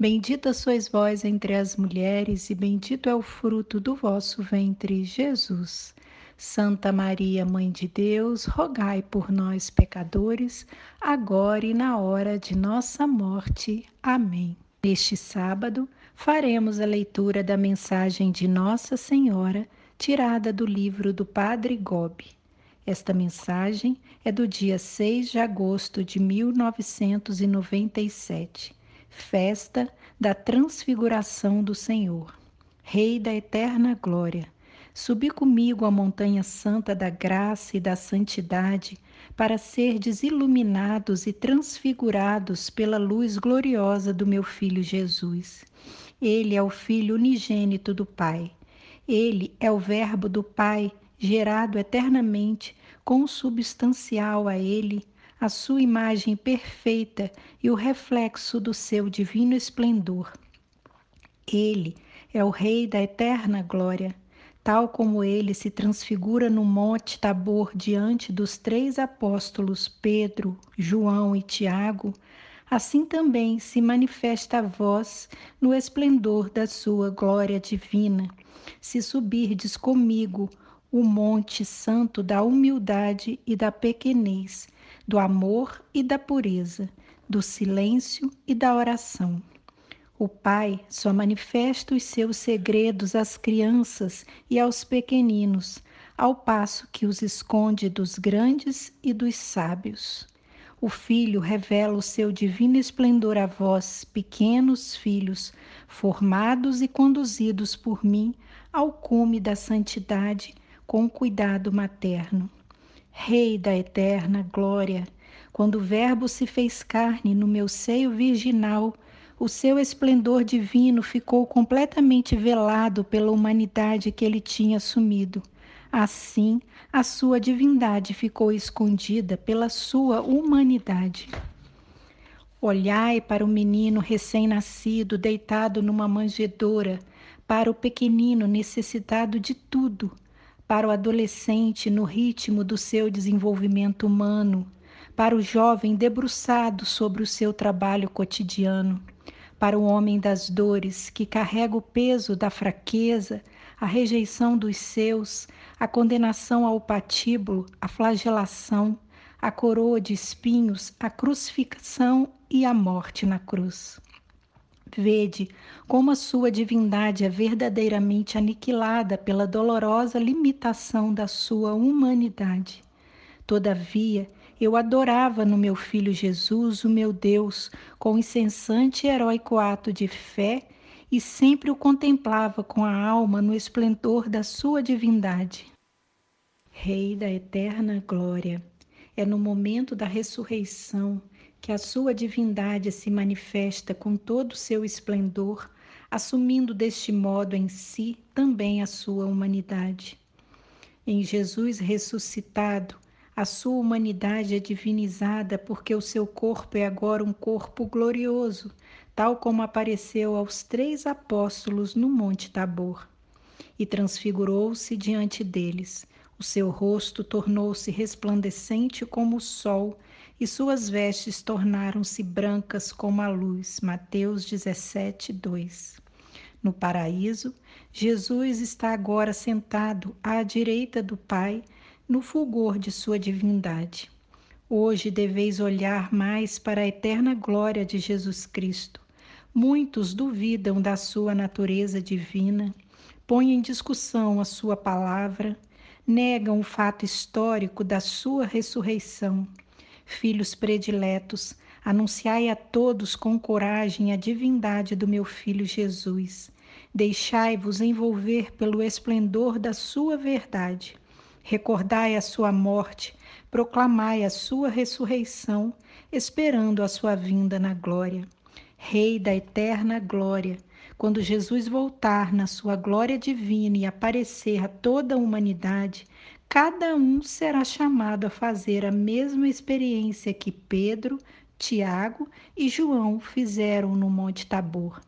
Bendita sois vós entre as mulheres, e bendito é o fruto do vosso ventre, Jesus. Santa Maria, Mãe de Deus, rogai por nós, pecadores, agora e na hora de nossa morte. Amém. Neste sábado, faremos a leitura da mensagem de Nossa Senhora, tirada do livro do Padre Gobi. Esta mensagem é do dia 6 de agosto de 1997 festa da transfiguração do Senhor. Rei da eterna glória, subi comigo a montanha santa da graça e da santidade, para ser iluminados e transfigurados pela luz gloriosa do meu Filho Jesus. Ele é o Filho unigênito do Pai. Ele é o Verbo do Pai, gerado eternamente, consubstancial a Ele, a sua imagem perfeita e o reflexo do seu divino esplendor. Ele é o Rei da eterna glória, tal como ele se transfigura no Monte Tabor diante dos três apóstolos Pedro, João e Tiago, assim também se manifesta a vós no esplendor da sua glória divina, se subirdes comigo o monte santo da humildade e da pequenez do amor e da pureza, do silêncio e da oração. O Pai só manifesta os seus segredos às crianças e aos pequeninos, ao passo que os esconde dos grandes e dos sábios. O Filho revela o seu divino esplendor a vós, pequenos filhos, formados e conduzidos por mim ao cume da santidade com cuidado materno. Rei da eterna glória, quando o Verbo se fez carne no meu seio virginal, o seu esplendor divino ficou completamente velado pela humanidade que ele tinha assumido. Assim, a sua divindade ficou escondida pela sua humanidade. Olhai para o menino recém-nascido deitado numa manjedoura, para o pequenino necessitado de tudo para o adolescente no ritmo do seu desenvolvimento humano, para o jovem debruçado sobre o seu trabalho cotidiano, para o homem das dores que carrega o peso da fraqueza, a rejeição dos seus, a condenação ao patíbulo, a flagelação, a coroa de espinhos, a crucificação e a morte na cruz. Vede como a sua divindade é verdadeiramente aniquilada pela dolorosa limitação da sua humanidade. Todavia, eu adorava no meu filho Jesus, o meu Deus, com incessante e heróico ato de fé e sempre o contemplava com a alma no esplendor da sua divindade. Rei da eterna glória, é no momento da ressurreição que a sua divindade se manifesta com todo o seu esplendor, assumindo deste modo em si também a sua humanidade. Em Jesus ressuscitado, a sua humanidade é divinizada porque o seu corpo é agora um corpo glorioso, tal como apareceu aos três apóstolos no Monte Tabor. E transfigurou-se diante deles. O seu rosto tornou-se resplandecente como o sol e suas vestes tornaram-se brancas como a luz. Mateus 17, 2. No paraíso, Jesus está agora sentado à direita do Pai, no fulgor de sua divindade. Hoje deveis olhar mais para a eterna glória de Jesus Cristo. Muitos duvidam da sua natureza divina, põem em discussão a sua palavra, negam o fato histórico da sua ressurreição Filhos prediletos, anunciai a todos com coragem a divindade do meu filho Jesus. Deixai-vos envolver pelo esplendor da sua verdade. Recordai a sua morte, proclamai a sua ressurreição, esperando a sua vinda na glória. Rei da eterna glória, quando Jesus voltar na sua glória divina e aparecer a toda a humanidade, cada um será chamado a fazer a mesma experiência que Pedro, Tiago e João fizeram no Monte Tabor.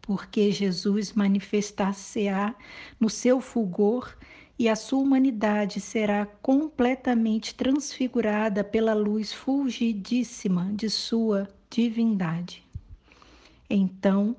Porque Jesus manifestar-se-á no seu fulgor e a sua humanidade será completamente transfigurada pela luz fulgidíssima de sua divindade. Então,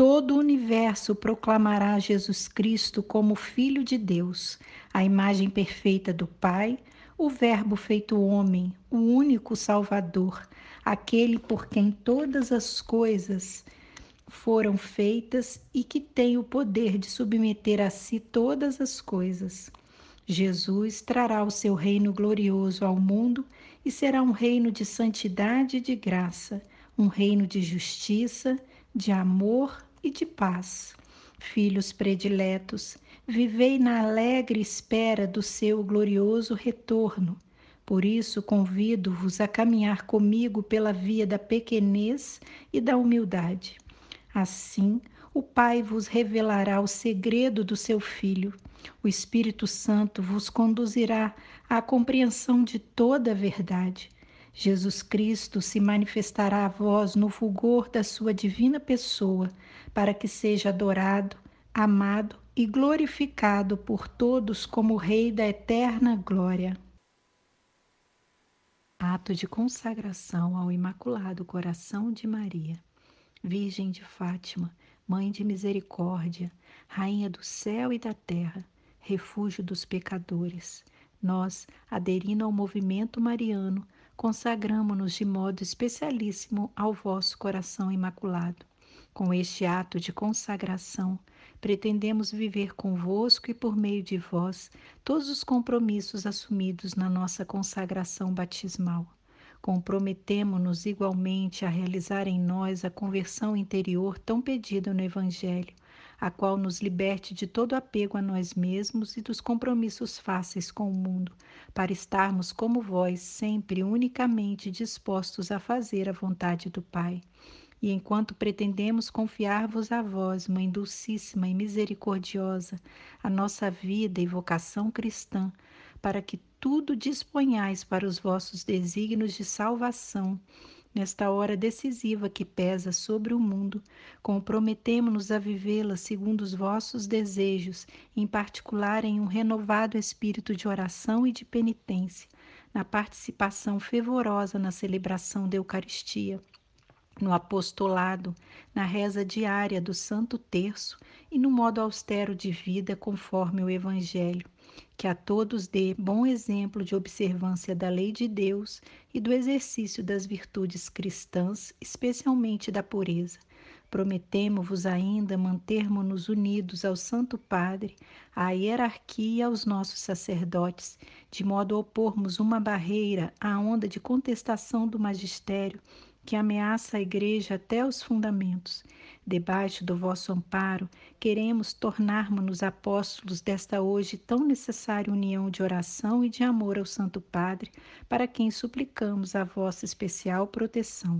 todo o universo proclamará Jesus Cristo como Filho de Deus, a imagem perfeita do Pai, o Verbo feito homem, o único Salvador, aquele por quem todas as coisas foram feitas e que tem o poder de submeter a si todas as coisas. Jesus trará o seu reino glorioso ao mundo e será um reino de santidade e de graça, um reino de justiça, de amor e de paz. Filhos prediletos, vivei na alegre espera do seu glorioso retorno. Por isso, convido-vos a caminhar comigo pela via da pequenez e da humildade. Assim, o Pai vos revelará o segredo do seu Filho. O Espírito Santo vos conduzirá à compreensão de toda a verdade. Jesus Cristo se manifestará a vós no fulgor da sua divina pessoa, para que seja adorado, amado e glorificado por todos como Rei da eterna glória. Ato de consagração ao Imaculado Coração de Maria. Virgem de Fátima, Mãe de Misericórdia, Rainha do céu e da terra, refúgio dos pecadores, nós, aderindo ao movimento mariano, consagramo-nos de modo especialíssimo ao vosso coração imaculado. Com este ato de consagração, pretendemos viver convosco e por meio de vós todos os compromissos assumidos na nossa consagração batismal. Comprometemo-nos igualmente a realizar em nós a conversão interior tão pedida no Evangelho, a qual nos liberte de todo apego a nós mesmos e dos compromissos fáceis com o mundo, para estarmos como vós, sempre unicamente dispostos a fazer a vontade do Pai. E enquanto pretendemos confiar-vos a vós, Mãe Dulcíssima e Misericordiosa, a nossa vida e vocação cristã, para que tudo disponhais para os vossos desígnios de salvação, Nesta hora decisiva que pesa sobre o mundo, comprometemo-nos a vivê-la segundo os vossos desejos, em particular em um renovado espírito de oração e de penitência, na participação fervorosa na celebração da Eucaristia, no apostolado, na reza diária do Santo Terço e no modo austero de vida conforme o Evangelho que a todos dê bom exemplo de observância da lei de Deus e do exercício das virtudes cristãs, especialmente da pureza. Prometemo-vos ainda mantermos-nos unidos ao Santo Padre, à hierarquia e aos nossos sacerdotes, de modo a opormos uma barreira à onda de contestação do magistério que ameaça a Igreja até os fundamentos. Debaixo do vosso amparo, queremos tornarmos-nos apóstolos desta hoje tão necessária união de oração e de amor ao Santo Padre, para quem suplicamos a vossa especial proteção.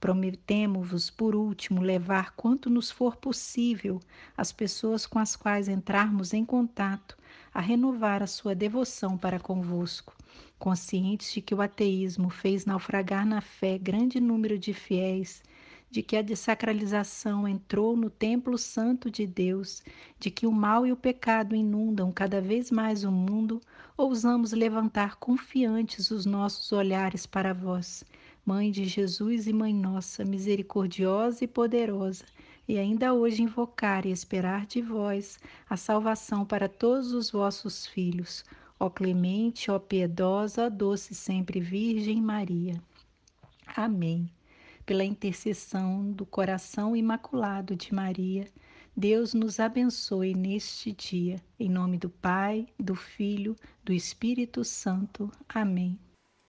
Prometemo-vos, por último, levar quanto nos for possível as pessoas com as quais entrarmos em contato a renovar a sua devoção para convosco conscientes de que o ateísmo fez naufragar na fé grande número de fiéis, de que a desacralização entrou no templo santo de Deus, de que o mal e o pecado inundam cada vez mais o mundo, ousamos levantar confiantes os nossos olhares para vós, Mãe de Jesus e Mãe nossa, misericordiosa e poderosa, e ainda hoje invocar e esperar de vós a salvação para todos os vossos filhos Ó clemente, ó piedosa, ó doce sempre Virgem Maria. Amém. Pela intercessão do coração imaculado de Maria, Deus nos abençoe neste dia. Em nome do Pai, do Filho, do Espírito Santo. Amém.